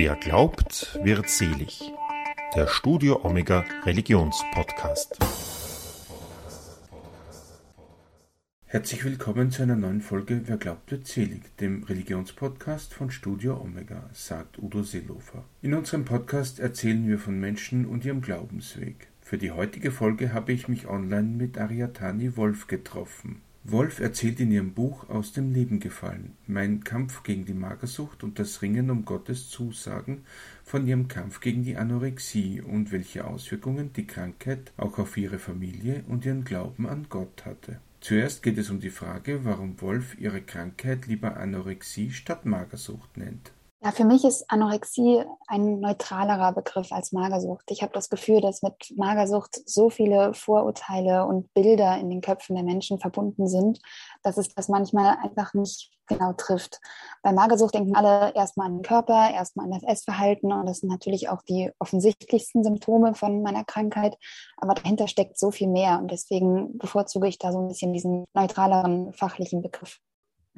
Wer glaubt, wird selig. Der Studio Omega Religionspodcast. Herzlich willkommen zu einer neuen Folge Wer glaubt, wird selig, dem Religionspodcast von Studio Omega, sagt Udo Seelofer. In unserem Podcast erzählen wir von Menschen und ihrem Glaubensweg. Für die heutige Folge habe ich mich online mit Ariatani Wolf getroffen. Wolf erzählt in ihrem Buch Aus dem Leben gefallen, mein Kampf gegen die Magersucht und das Ringen um Gottes Zusagen von ihrem Kampf gegen die Anorexie und welche Auswirkungen die Krankheit auch auf ihre Familie und ihren Glauben an Gott hatte. Zuerst geht es um die Frage, warum Wolf ihre Krankheit lieber Anorexie statt Magersucht nennt. Ja, für mich ist Anorexie ein neutralerer Begriff als Magersucht. Ich habe das Gefühl, dass mit Magersucht so viele Vorurteile und Bilder in den Köpfen der Menschen verbunden sind, dass es das manchmal einfach nicht genau trifft. Bei Magersucht denken alle erstmal an den Körper, erstmal an das Essverhalten und das sind natürlich auch die offensichtlichsten Symptome von meiner Krankheit. Aber dahinter steckt so viel mehr und deswegen bevorzuge ich da so ein bisschen diesen neutraleren fachlichen Begriff.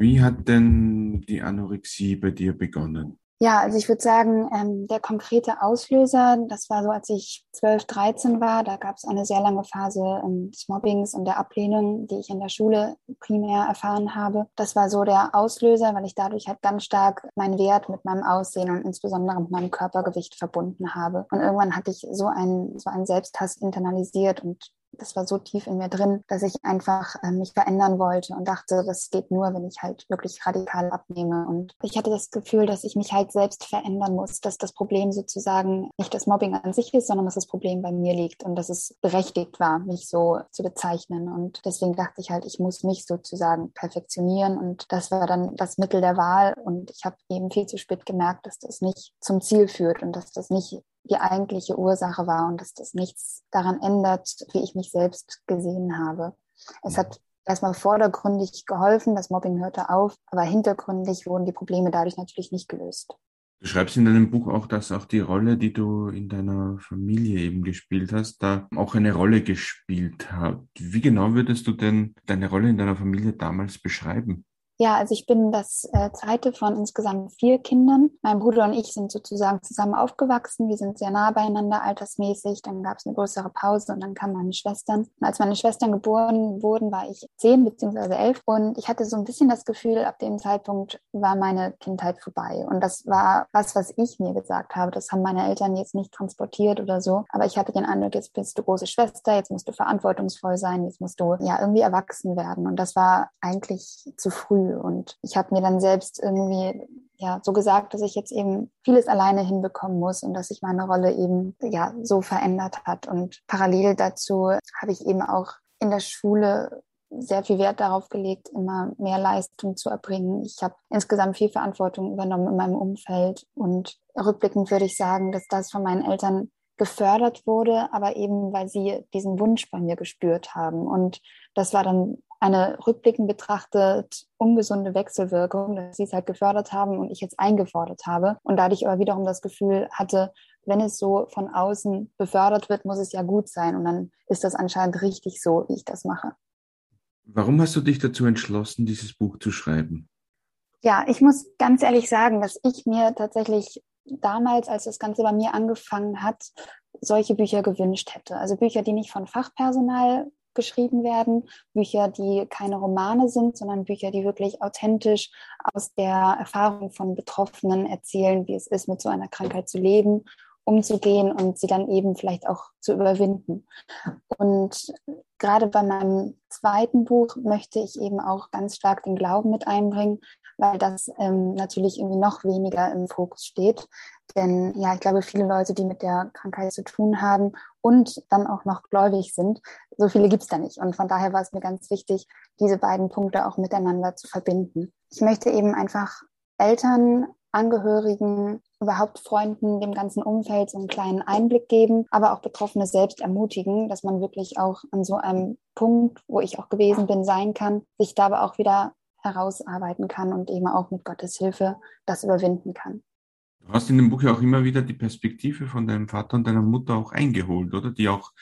Wie hat denn die Anorexie bei dir begonnen? Ja, also ich würde sagen, ähm, der konkrete Auslöser, das war so, als ich 12, 13 war, da gab es eine sehr lange Phase ähm, des Mobbings und der Ablehnung, die ich in der Schule primär erfahren habe. Das war so der Auslöser, weil ich dadurch halt ganz stark meinen Wert mit meinem Aussehen und insbesondere mit meinem Körpergewicht verbunden habe. Und irgendwann hatte ich so einen, so einen Selbsthass internalisiert und das war so tief in mir drin, dass ich einfach äh, mich verändern wollte und dachte, das geht nur, wenn ich halt wirklich radikal abnehme. Und ich hatte das Gefühl, dass ich mich halt selbst verändern muss, dass das Problem sozusagen nicht das Mobbing an sich ist, sondern dass das Problem bei mir liegt und dass es berechtigt war, mich so zu bezeichnen. Und deswegen dachte ich halt, ich muss mich sozusagen perfektionieren. Und das war dann das Mittel der Wahl. Und ich habe eben viel zu spät gemerkt, dass das nicht zum Ziel führt und dass das nicht die eigentliche Ursache war und dass das nichts daran ändert, wie ich mich selbst gesehen habe. Es hat erstmal vordergründig geholfen, das Mobbing hörte auf, aber hintergründig wurden die Probleme dadurch natürlich nicht gelöst. Du schreibst in deinem Buch auch, dass auch die Rolle, die du in deiner Familie eben gespielt hast, da auch eine Rolle gespielt hat. Wie genau würdest du denn deine Rolle in deiner Familie damals beschreiben? Ja, also ich bin das äh, zweite von insgesamt vier Kindern. Mein Bruder und ich sind sozusagen zusammen aufgewachsen. Wir sind sehr nah beieinander altersmäßig. Dann gab es eine größere Pause und dann kamen meine Schwestern. Und als meine Schwestern geboren wurden, war ich zehn beziehungsweise elf. Und ich hatte so ein bisschen das Gefühl, ab dem Zeitpunkt war meine Kindheit vorbei. Und das war was, was ich mir gesagt habe. Das haben meine Eltern jetzt nicht transportiert oder so. Aber ich hatte den Eindruck, jetzt bist du große Schwester, jetzt musst du verantwortungsvoll sein, jetzt musst du ja irgendwie erwachsen werden. Und das war eigentlich zu früh. Und ich habe mir dann selbst irgendwie ja so gesagt, dass ich jetzt eben vieles alleine hinbekommen muss und dass sich meine Rolle eben ja so verändert hat. Und parallel dazu habe ich eben auch in der Schule sehr viel Wert darauf gelegt, immer mehr Leistung zu erbringen. Ich habe insgesamt viel Verantwortung übernommen in meinem Umfeld und rückblickend würde ich sagen, dass das von meinen Eltern gefördert wurde, aber eben weil sie diesen Wunsch bei mir gespürt haben. Und das war dann eine rückblickend betrachtet ungesunde Wechselwirkung, dass sie es halt gefördert haben und ich jetzt eingefordert habe und dadurch aber wiederum das Gefühl hatte, wenn es so von außen befördert wird, muss es ja gut sein und dann ist das anscheinend richtig so, wie ich das mache. Warum hast du dich dazu entschlossen, dieses Buch zu schreiben? Ja, ich muss ganz ehrlich sagen, dass ich mir tatsächlich damals, als das Ganze bei mir angefangen hat, solche Bücher gewünscht hätte. Also Bücher, die nicht von Fachpersonal geschrieben werden, Bücher, die keine Romane sind, sondern Bücher, die wirklich authentisch aus der Erfahrung von Betroffenen erzählen, wie es ist, mit so einer Krankheit zu leben, umzugehen und sie dann eben vielleicht auch zu überwinden. Und gerade bei meinem zweiten Buch möchte ich eben auch ganz stark den Glauben mit einbringen, weil das ähm, natürlich irgendwie noch weniger im Fokus steht. Denn ja, ich glaube, viele Leute, die mit der Krankheit zu tun haben und dann auch noch gläubig sind, so viele gibt es da nicht. Und von daher war es mir ganz wichtig, diese beiden Punkte auch miteinander zu verbinden. Ich möchte eben einfach Eltern, Angehörigen, überhaupt Freunden, dem ganzen Umfeld so einen kleinen Einblick geben, aber auch Betroffene selbst ermutigen, dass man wirklich auch an so einem Punkt, wo ich auch gewesen bin, sein kann, sich da aber auch wieder herausarbeiten kann und eben auch mit Gottes Hilfe das überwinden kann. Du hast in dem Buch ja auch immer wieder die Perspektive von deinem Vater und deiner Mutter auch eingeholt, oder? Die auch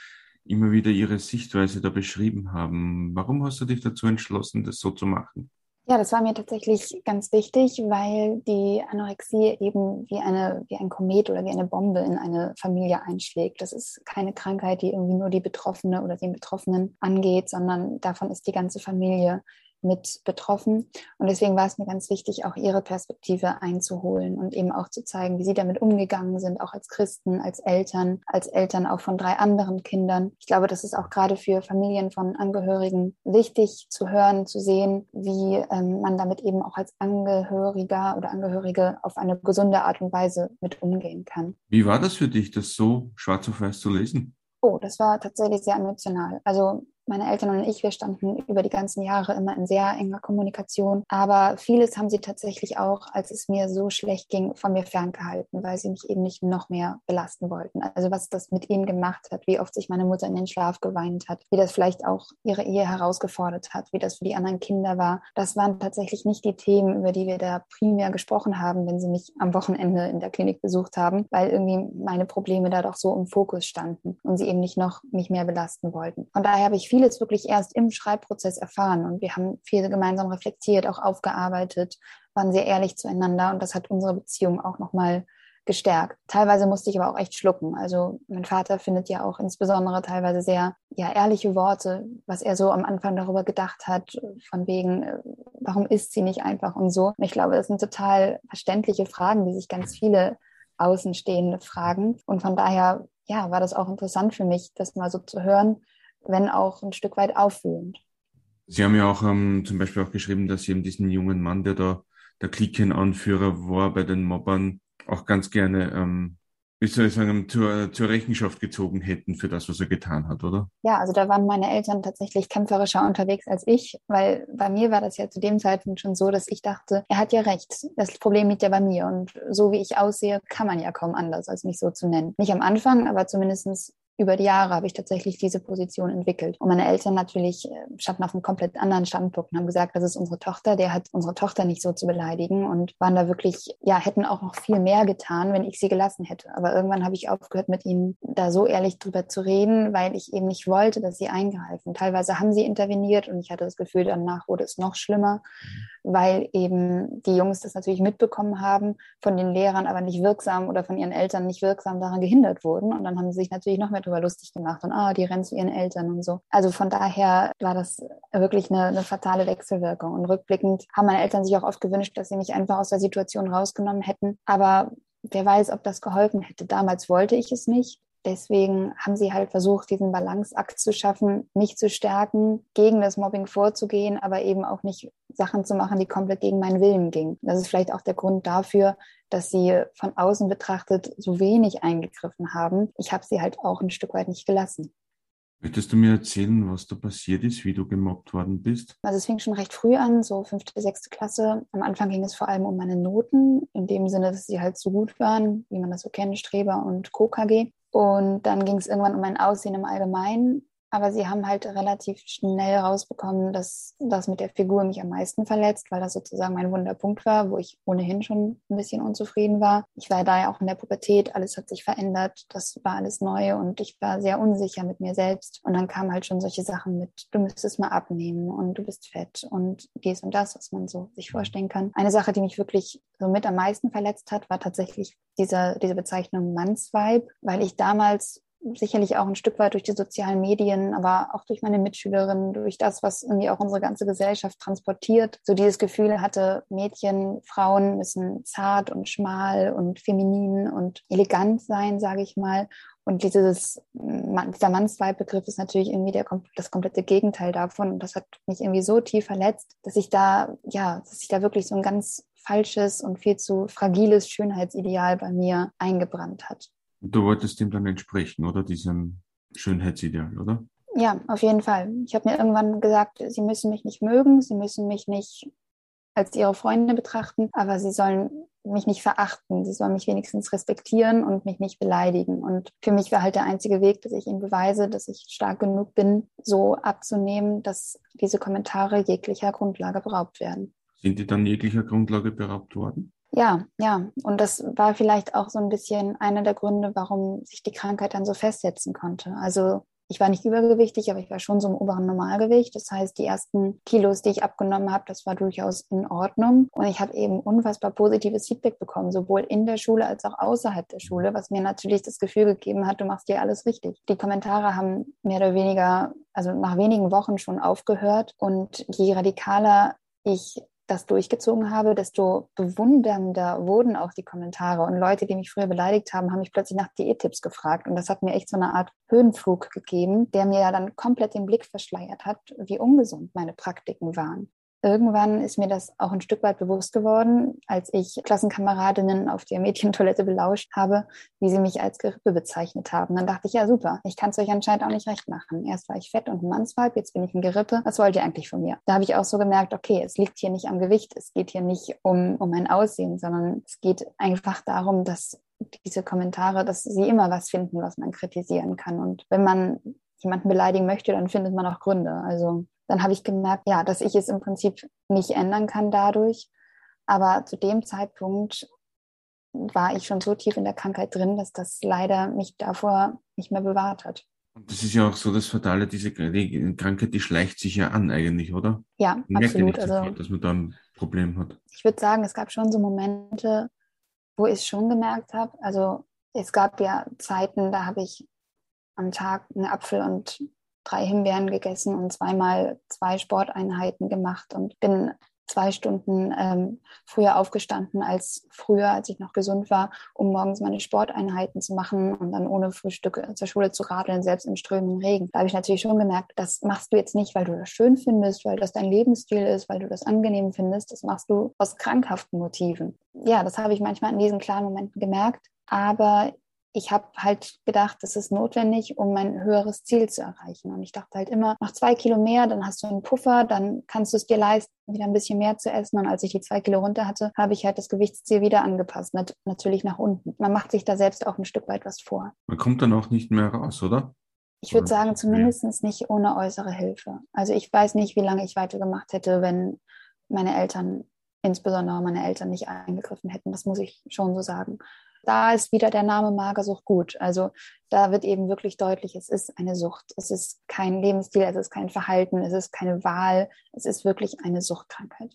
immer wieder ihre Sichtweise da beschrieben haben. Warum hast du dich dazu entschlossen, das so zu machen? Ja, das war mir tatsächlich ganz wichtig, weil die Anorexie eben wie eine, wie ein Komet oder wie eine Bombe in eine Familie einschlägt. Das ist keine Krankheit, die irgendwie nur die Betroffene oder den Betroffenen angeht, sondern davon ist die ganze Familie mit betroffen. Und deswegen war es mir ganz wichtig, auch ihre Perspektive einzuholen und eben auch zu zeigen, wie sie damit umgegangen sind, auch als Christen, als Eltern, als Eltern auch von drei anderen Kindern. Ich glaube, das ist auch gerade für Familien von Angehörigen wichtig zu hören, zu sehen, wie ähm, man damit eben auch als Angehöriger oder Angehörige auf eine gesunde Art und Weise mit umgehen kann. Wie war das für dich, das so schwarz auf weiß zu lesen? Oh, das war tatsächlich sehr emotional. Also meine Eltern und ich, wir standen über die ganzen Jahre immer in sehr enger Kommunikation. Aber vieles haben sie tatsächlich auch, als es mir so schlecht ging, von mir ferngehalten, weil sie mich eben nicht noch mehr belasten wollten. Also was das mit ihnen gemacht hat, wie oft sich meine Mutter in den Schlaf geweint hat, wie das vielleicht auch ihre Ehe herausgefordert hat, wie das für die anderen Kinder war. Das waren tatsächlich nicht die Themen, über die wir da primär gesprochen haben, wenn sie mich am Wochenende in der Klinik besucht haben, weil irgendwie meine Probleme da doch so im Fokus standen und sie eben nicht noch mich mehr belasten wollten. Von daher habe ich viel vieles wirklich erst im Schreibprozess erfahren und wir haben viel gemeinsam reflektiert, auch aufgearbeitet, waren sehr ehrlich zueinander und das hat unsere Beziehung auch nochmal gestärkt. Teilweise musste ich aber auch echt schlucken. Also mein Vater findet ja auch insbesondere teilweise sehr ja ehrliche Worte, was er so am Anfang darüber gedacht hat, von wegen, äh, warum ist sie nicht einfach und so. Ich glaube, das sind total verständliche Fragen, die sich ganz viele Außenstehende fragen. Und von daher, ja, war das auch interessant für mich, das mal so zu hören, wenn auch ein Stück weit auffühlend. Sie haben ja auch ähm, zum Beispiel auch geschrieben, dass Sie eben diesen jungen Mann, der da der Klicken-Anführer war bei den Mobbern, auch ganz gerne, ähm, wie soll ich sagen, zur, zur Rechenschaft gezogen hätten für das, was er getan hat, oder? Ja, also da waren meine Eltern tatsächlich kämpferischer unterwegs als ich, weil bei mir war das ja zu dem Zeitpunkt schon so, dass ich dachte, er hat ja recht, das Problem liegt ja bei mir und so wie ich aussehe, kann man ja kaum anders, als mich so zu nennen. Nicht am Anfang, aber zumindest über die Jahre habe ich tatsächlich diese Position entwickelt. Und meine Eltern natürlich äh, standen auf einem komplett anderen Standpunkt und haben gesagt, das ist unsere Tochter, der hat unsere Tochter nicht so zu beleidigen und waren da wirklich, ja, hätten auch noch viel mehr getan, wenn ich sie gelassen hätte. Aber irgendwann habe ich aufgehört, mit ihnen da so ehrlich drüber zu reden, weil ich eben nicht wollte, dass sie eingreifen. Teilweise haben sie interveniert und ich hatte das Gefühl, danach wurde es noch schlimmer, weil eben die Jungs das natürlich mitbekommen haben, von den Lehrern aber nicht wirksam oder von ihren Eltern nicht wirksam daran gehindert wurden. Und dann haben sie sich natürlich noch mehr darüber lustig gemacht und ah, die rennen zu ihren Eltern und so. Also von daher war das wirklich eine, eine fatale Wechselwirkung. Und rückblickend haben meine Eltern sich auch oft gewünscht, dass sie mich einfach aus der Situation rausgenommen hätten. Aber wer weiß, ob das geholfen hätte. Damals wollte ich es nicht. Deswegen haben sie halt versucht, diesen Balanceakt zu schaffen, mich zu stärken, gegen das Mobbing vorzugehen, aber eben auch nicht Sachen zu machen, die komplett gegen meinen Willen gingen. Das ist vielleicht auch der Grund dafür, dass sie von außen betrachtet so wenig eingegriffen haben. Ich habe sie halt auch ein Stück weit nicht gelassen. Möchtest du mir erzählen, was da passiert ist, wie du gemobbt worden bist? Also es fing schon recht früh an, so fünfte, sechste Klasse. Am Anfang ging es vor allem um meine Noten, in dem Sinne, dass sie halt so gut waren, wie man das so kennt, Streber und KKG. Und dann ging es irgendwann um mein Aussehen im Allgemeinen. Aber sie haben halt relativ schnell rausbekommen, dass das mit der Figur mich am meisten verletzt, weil das sozusagen mein Wunderpunkt war, wo ich ohnehin schon ein bisschen unzufrieden war. Ich war da ja auch in der Pubertät, alles hat sich verändert, das war alles neu und ich war sehr unsicher mit mir selbst. Und dann kamen halt schon solche Sachen mit, du müsstest mal abnehmen und du bist fett und dies und das, was man so sich vorstellen kann. Eine Sache, die mich wirklich so mit am meisten verletzt hat, war tatsächlich diese, diese Bezeichnung Mannsweib, weil ich damals sicherlich auch ein Stück weit durch die sozialen Medien, aber auch durch meine Mitschülerinnen, durch das, was irgendwie auch unsere ganze Gesellschaft transportiert, so dieses Gefühl hatte, Mädchen, Frauen müssen zart und schmal und feminin und elegant sein, sage ich mal. Und dieses, dieser Mannsweib-Begriff ist natürlich irgendwie der, das komplette Gegenteil davon. Und das hat mich irgendwie so tief verletzt, dass ich da, ja, dass ich da wirklich so ein ganz falsches und viel zu fragiles Schönheitsideal bei mir eingebrannt hat. Du wolltest dem dann entsprechen, oder? Diesem Schönheitsideal, oder? Ja, auf jeden Fall. Ich habe mir irgendwann gesagt, sie müssen mich nicht mögen, sie müssen mich nicht als ihre Freunde betrachten, aber sie sollen mich nicht verachten. Sie sollen mich wenigstens respektieren und mich nicht beleidigen. Und für mich war halt der einzige Weg, dass ich ihnen beweise, dass ich stark genug bin, so abzunehmen, dass diese Kommentare jeglicher Grundlage beraubt werden. Sind die dann jeglicher Grundlage beraubt worden? Ja, ja. Und das war vielleicht auch so ein bisschen einer der Gründe, warum sich die Krankheit dann so festsetzen konnte. Also ich war nicht übergewichtig, aber ich war schon so im oberen Normalgewicht. Das heißt, die ersten Kilos, die ich abgenommen habe, das war durchaus in Ordnung. Und ich habe eben unfassbar positives Feedback bekommen, sowohl in der Schule als auch außerhalb der Schule, was mir natürlich das Gefühl gegeben hat, du machst hier alles richtig. Die Kommentare haben mehr oder weniger, also nach wenigen Wochen schon aufgehört. Und je radikaler ich das durchgezogen habe, desto bewundernder wurden auch die Kommentare. Und Leute, die mich früher beleidigt haben, haben mich plötzlich nach Diättipps gefragt. Und das hat mir echt so eine Art Höhenflug gegeben, der mir ja dann komplett den Blick verschleiert hat, wie ungesund meine Praktiken waren. Irgendwann ist mir das auch ein Stück weit bewusst geworden, als ich Klassenkameradinnen auf der Mädchentoilette belauscht habe, wie sie mich als Gerippe bezeichnet haben. Dann dachte ich, ja super, ich kann es euch anscheinend auch nicht recht machen. Erst war ich fett und ein Mannsweib, jetzt bin ich ein Gerippe. Was wollt ihr eigentlich von mir? Da habe ich auch so gemerkt, okay, es liegt hier nicht am Gewicht, es geht hier nicht um, um mein Aussehen, sondern es geht einfach darum, dass diese Kommentare, dass sie immer was finden, was man kritisieren kann. Und wenn man jemanden beleidigen möchte, dann findet man auch Gründe. Also dann habe ich gemerkt, ja, dass ich es im Prinzip nicht ändern kann dadurch. Aber zu dem Zeitpunkt war ich schon so tief in der Krankheit drin, dass das leider mich davor nicht mehr bewahrt hat. Und das ist ja auch so das Fatale, diese die Krankheit, die schleicht sich ja an eigentlich, oder? Ja, man absolut. Ja also, dass man da ein Problem hat. Ich würde sagen, es gab schon so Momente, wo ich es schon gemerkt habe. Also es gab ja Zeiten, da habe ich am Tag einen Apfel und drei Himbeeren gegessen und zweimal zwei Sporteinheiten gemacht und bin zwei Stunden ähm, früher aufgestanden als früher, als ich noch gesund war, um morgens meine Sporteinheiten zu machen und dann ohne Frühstück zur Schule zu radeln, selbst im strömenden Regen. Da habe ich natürlich schon gemerkt, das machst du jetzt nicht, weil du das schön findest, weil das dein Lebensstil ist, weil du das angenehm findest. Das machst du aus krankhaften Motiven. Ja, das habe ich manchmal in diesen klaren Momenten gemerkt. Aber ich habe halt gedacht, das ist notwendig, um mein höheres Ziel zu erreichen. Und ich dachte halt immer, nach zwei Kilo mehr, dann hast du einen Puffer, dann kannst du es dir leisten, wieder ein bisschen mehr zu essen. Und als ich die zwei Kilo runter hatte, habe ich halt das Gewichtsziel wieder angepasst, Nat natürlich nach unten. Man macht sich da selbst auch ein Stück weit was vor. Man kommt dann auch nicht mehr raus, oder? Ich würde sagen, zumindest nicht ohne äußere Hilfe. Also ich weiß nicht, wie lange ich weitergemacht hätte, wenn meine Eltern, insbesondere meine Eltern, nicht eingegriffen hätten. Das muss ich schon so sagen da ist wieder der Name Magersucht gut. Also da wird eben wirklich deutlich, es ist eine Sucht. Es ist kein Lebensstil, es ist kein Verhalten, es ist keine Wahl, es ist wirklich eine Suchtkrankheit.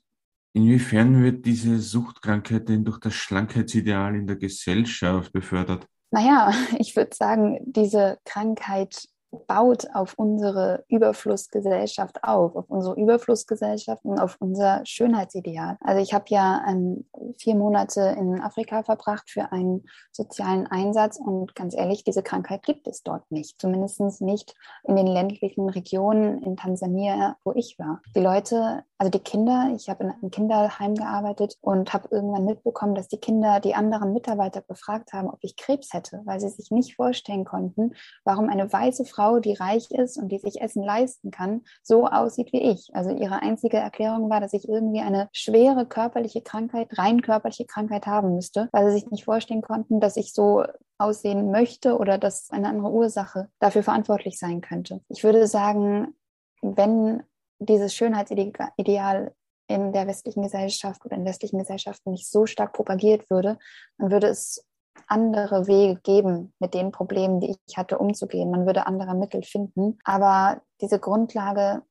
Inwiefern wird diese Suchtkrankheit denn durch das Schlankheitsideal in der Gesellschaft befördert? Naja, ich würde sagen, diese Krankheit baut auf unsere Überflussgesellschaft auf, auf unsere Überflussgesellschaft und auf unser Schönheitsideal. Also ich habe ja ähm, vier Monate in Afrika verbracht für einen sozialen Einsatz und ganz ehrlich, diese Krankheit gibt es dort nicht, zumindest nicht in den ländlichen Regionen in Tansania, wo ich war. Die Leute, also die Kinder, ich habe in einem Kinderheim gearbeitet und habe irgendwann mitbekommen, dass die Kinder die anderen Mitarbeiter befragt haben, ob ich Krebs hätte, weil sie sich nicht vorstellen konnten, warum eine weiße Frau Frau, die reich ist und die sich Essen leisten kann, so aussieht wie ich. Also ihre einzige Erklärung war, dass ich irgendwie eine schwere körperliche Krankheit, rein körperliche Krankheit haben müsste, weil sie sich nicht vorstellen konnten, dass ich so aussehen möchte oder dass eine andere Ursache dafür verantwortlich sein könnte. Ich würde sagen, wenn dieses Schönheitsideal in der westlichen Gesellschaft oder in westlichen Gesellschaften nicht so stark propagiert würde, dann würde es andere Wege geben, mit den Problemen, die ich hatte, umzugehen. Man würde andere Mittel finden. Aber diese Grundlage,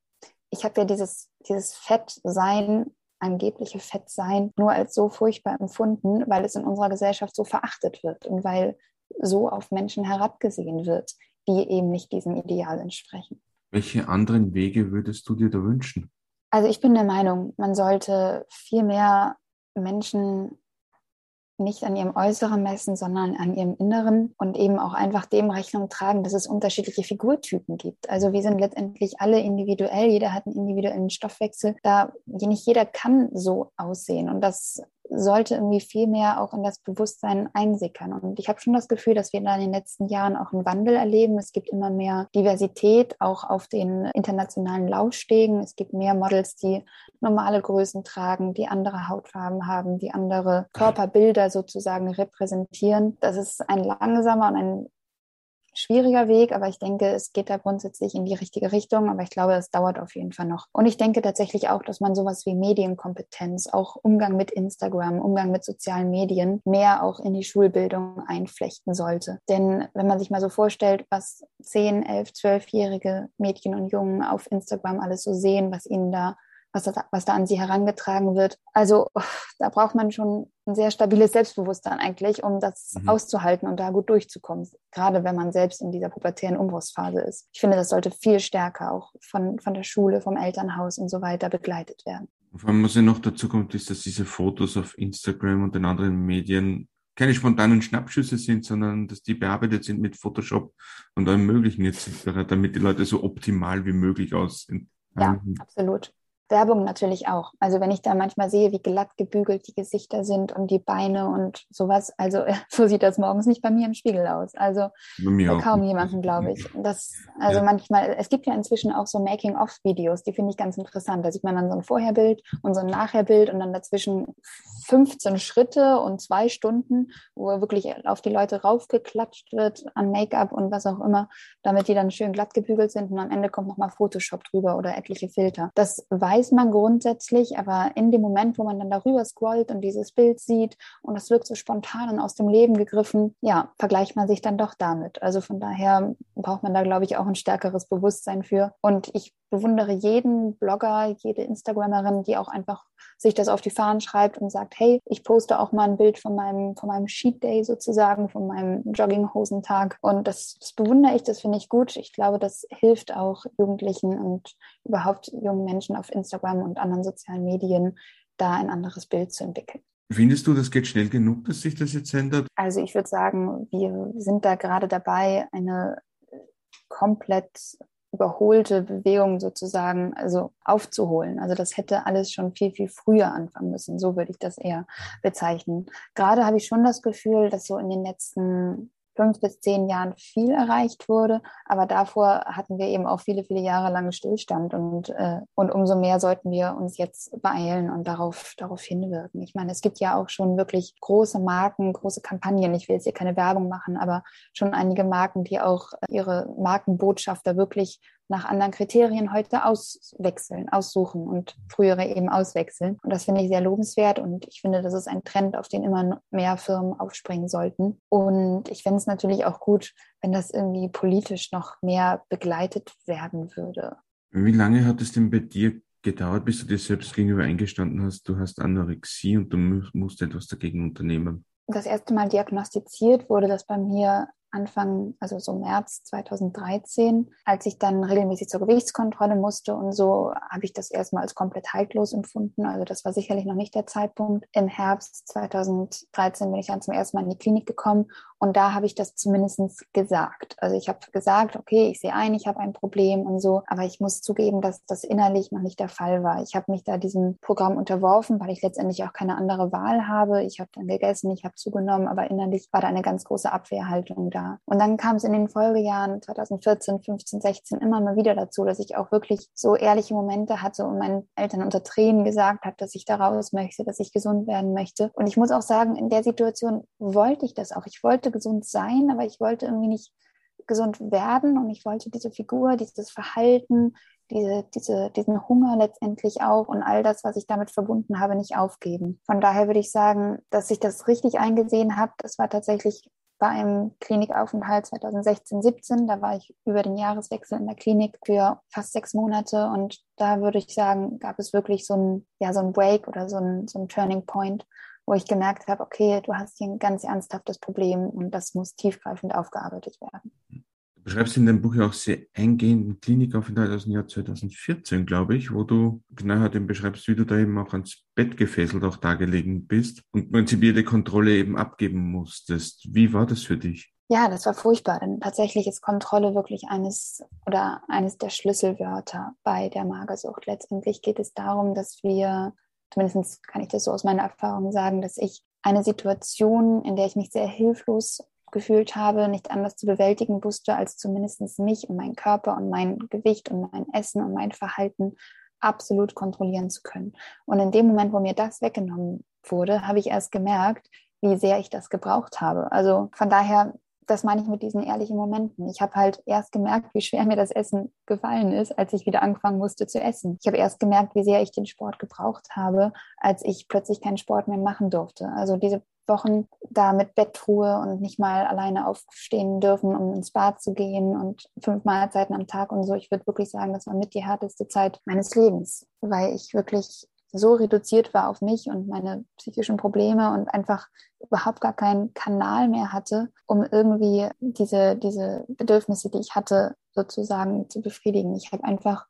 ich habe ja dieses, dieses Fettsein, angebliche Fettsein, nur als so furchtbar empfunden, weil es in unserer Gesellschaft so verachtet wird und weil so auf Menschen herabgesehen wird, die eben nicht diesem Ideal entsprechen. Welche anderen Wege würdest du dir da wünschen? Also ich bin der Meinung, man sollte viel mehr Menschen nicht an ihrem Äußeren messen, sondern an ihrem Inneren und eben auch einfach dem Rechnung tragen, dass es unterschiedliche Figurtypen gibt. Also wir sind letztendlich alle individuell, jeder hat einen individuellen Stoffwechsel. Da nicht jeder kann so aussehen und das sollte irgendwie viel mehr auch in das Bewusstsein einsickern. Und ich habe schon das Gefühl, dass wir da in den letzten Jahren auch einen Wandel erleben. Es gibt immer mehr Diversität, auch auf den internationalen Laufstegen. Es gibt mehr Models, die normale Größen tragen, die andere Hautfarben haben, die andere Körperbilder sozusagen repräsentieren. Das ist ein langsamer und ein schwieriger Weg, aber ich denke, es geht da grundsätzlich in die richtige Richtung. Aber ich glaube, es dauert auf jeden Fall noch. Und ich denke tatsächlich auch, dass man sowas wie Medienkompetenz, auch Umgang mit Instagram, Umgang mit sozialen Medien mehr auch in die Schulbildung einflechten sollte. Denn wenn man sich mal so vorstellt, was 10, 11, 12-jährige Mädchen und Jungen auf Instagram alles so sehen, was ihnen da was, das, was da an sie herangetragen wird. Also da braucht man schon ein sehr stabiles Selbstbewusstsein eigentlich, um das mhm. auszuhalten und da gut durchzukommen, gerade wenn man selbst in dieser pubertären Umbruchsphase ist. Ich finde, das sollte viel stärker auch von, von der Schule, vom Elternhaus und so weiter begleitet werden. Vor allem, was ja noch dazu kommt, ist, dass diese Fotos auf Instagram und den anderen Medien keine spontanen Schnappschüsse sind, sondern dass die bearbeitet sind mit Photoshop und allem Möglichen etc., damit die Leute so optimal wie möglich aussehen. Ja, ähm, absolut. Werbung natürlich auch. Also wenn ich da manchmal sehe, wie glatt gebügelt die Gesichter sind und die Beine und sowas, also so sieht das morgens nicht bei mir im Spiegel aus. Also bei kaum jemanden, glaube ich. Das, also ja. manchmal, es gibt ja inzwischen auch so Making-of-Videos, die finde ich ganz interessant. Da sieht man dann so ein Vorherbild und so ein Nachherbild und dann dazwischen 15 Schritte und zwei Stunden, wo wirklich auf die Leute raufgeklatscht wird an Make-up und was auch immer, damit die dann schön glatt gebügelt sind und am Ende kommt nochmal Photoshop drüber oder etliche Filter. Das weiß weiß man grundsätzlich, aber in dem Moment, wo man dann darüber scrollt und dieses Bild sieht und es wirkt so spontan und aus dem Leben gegriffen, ja, vergleicht man sich dann doch damit. Also von daher braucht man da, glaube ich, auch ein stärkeres Bewusstsein für. Und ich bewundere jeden Blogger, jede Instagramerin, die auch einfach sich das auf die Fahnen schreibt und sagt, hey, ich poste auch mal ein Bild von meinem, von meinem Sheet Day sozusagen, von meinem Jogginghosentag. Und das, das bewundere ich, das finde ich gut. Ich glaube, das hilft auch Jugendlichen und überhaupt jungen Menschen auf Instagram und anderen sozialen Medien, da ein anderes Bild zu entwickeln. Findest du, das geht schnell genug, dass sich das jetzt ändert? Also ich würde sagen, wir sind da gerade dabei, eine komplett überholte Bewegung sozusagen also aufzuholen. Also das hätte alles schon viel, viel früher anfangen müssen. So würde ich das eher bezeichnen. Gerade habe ich schon das Gefühl, dass so in den letzten fünf bis zehn Jahren viel erreicht wurde. Aber davor hatten wir eben auch viele, viele Jahre lange Stillstand und, äh, und umso mehr sollten wir uns jetzt beeilen und darauf, darauf hinwirken. Ich meine, es gibt ja auch schon wirklich große Marken, große Kampagnen. Ich will jetzt hier keine Werbung machen, aber schon einige Marken, die auch ihre Markenbotschafter wirklich nach anderen Kriterien heute auswechseln, aussuchen und frühere eben auswechseln. Und das finde ich sehr lobenswert und ich finde, das ist ein Trend, auf den immer mehr Firmen aufspringen sollten. Und ich fände es natürlich auch gut, wenn das irgendwie politisch noch mehr begleitet werden würde. Wie lange hat es denn bei dir gedauert, bis du dir selbst gegenüber eingestanden hast, du hast Anorexie und du musst etwas dagegen unternehmen? Das erste Mal diagnostiziert wurde das bei mir Anfang, also so März 2013, als ich dann regelmäßig zur Gewichtskontrolle musste und so, habe ich das erstmal als komplett haltlos empfunden. Also das war sicherlich noch nicht der Zeitpunkt. Im Herbst 2013 bin ich dann zum ersten Mal in die Klinik gekommen und da habe ich das zumindest gesagt. Also ich habe gesagt, okay, ich sehe ein, ich habe ein Problem und so, aber ich muss zugeben, dass das innerlich noch nicht der Fall war. Ich habe mich da diesem Programm unterworfen, weil ich letztendlich auch keine andere Wahl habe. Ich habe dann gegessen, ich habe zugenommen, aber innerlich war da eine ganz große Abwehrhaltung da. Und dann kam es in den Folgejahren 2014, 15, 16 immer mal wieder dazu, dass ich auch wirklich so ehrliche Momente hatte und meinen Eltern unter Tränen gesagt habe, dass ich da raus möchte, dass ich gesund werden möchte. Und ich muss auch sagen, in der Situation wollte ich das auch. Ich wollte gesund sein, aber ich wollte irgendwie nicht gesund werden und ich wollte diese Figur, dieses Verhalten, diese, diese, diesen Hunger letztendlich auch und all das, was ich damit verbunden habe, nicht aufgeben. Von daher würde ich sagen, dass ich das richtig eingesehen habe. Das war tatsächlich bei einem Klinikaufenthalt 2016, 17. Da war ich über den Jahreswechsel in der Klinik für fast sechs Monate und da würde ich sagen, gab es wirklich so ein, ja, so ein Break oder so ein, so ein Turning Point, wo ich gemerkt habe, okay, du hast hier ein ganz ernsthaftes Problem und das muss tiefgreifend aufgearbeitet werden. Du in deinem Buch ja auch sehr eingehend einen Klinikaufenthalt aus dem Jahr 2014, glaube ich, wo du genau dem beschreibst, wie du da eben auch ans Bett gefesselt auch da gelegen bist und prinzipiell Kontrolle eben abgeben musstest. Wie war das für dich? Ja, das war furchtbar, denn tatsächlich ist Kontrolle wirklich eines oder eines der Schlüsselwörter bei der Magersucht. Letztendlich geht es darum, dass wir, zumindest kann ich das so aus meiner Erfahrung sagen, dass ich eine Situation, in der ich mich sehr hilflos gefühlt habe, nicht anders zu bewältigen wusste, als zumindest mich und meinen Körper und mein Gewicht und mein Essen und mein Verhalten absolut kontrollieren zu können. Und in dem Moment, wo mir das weggenommen wurde, habe ich erst gemerkt, wie sehr ich das gebraucht habe. Also von daher das meine ich mit diesen ehrlichen Momenten. Ich habe halt erst gemerkt, wie schwer mir das Essen gefallen ist, als ich wieder angefangen musste zu essen. Ich habe erst gemerkt, wie sehr ich den Sport gebraucht habe, als ich plötzlich keinen Sport mehr machen durfte. Also diese Wochen da mit Bettruhe und nicht mal alleine aufstehen dürfen, um ins Bad zu gehen und fünf Mahlzeiten am Tag und so. Ich würde wirklich sagen, das war mit die härteste Zeit meines Lebens, weil ich wirklich so reduziert war auf mich und meine psychischen Probleme und einfach überhaupt gar keinen Kanal mehr hatte, um irgendwie diese, diese Bedürfnisse, die ich hatte, sozusagen zu befriedigen. Ich habe einfach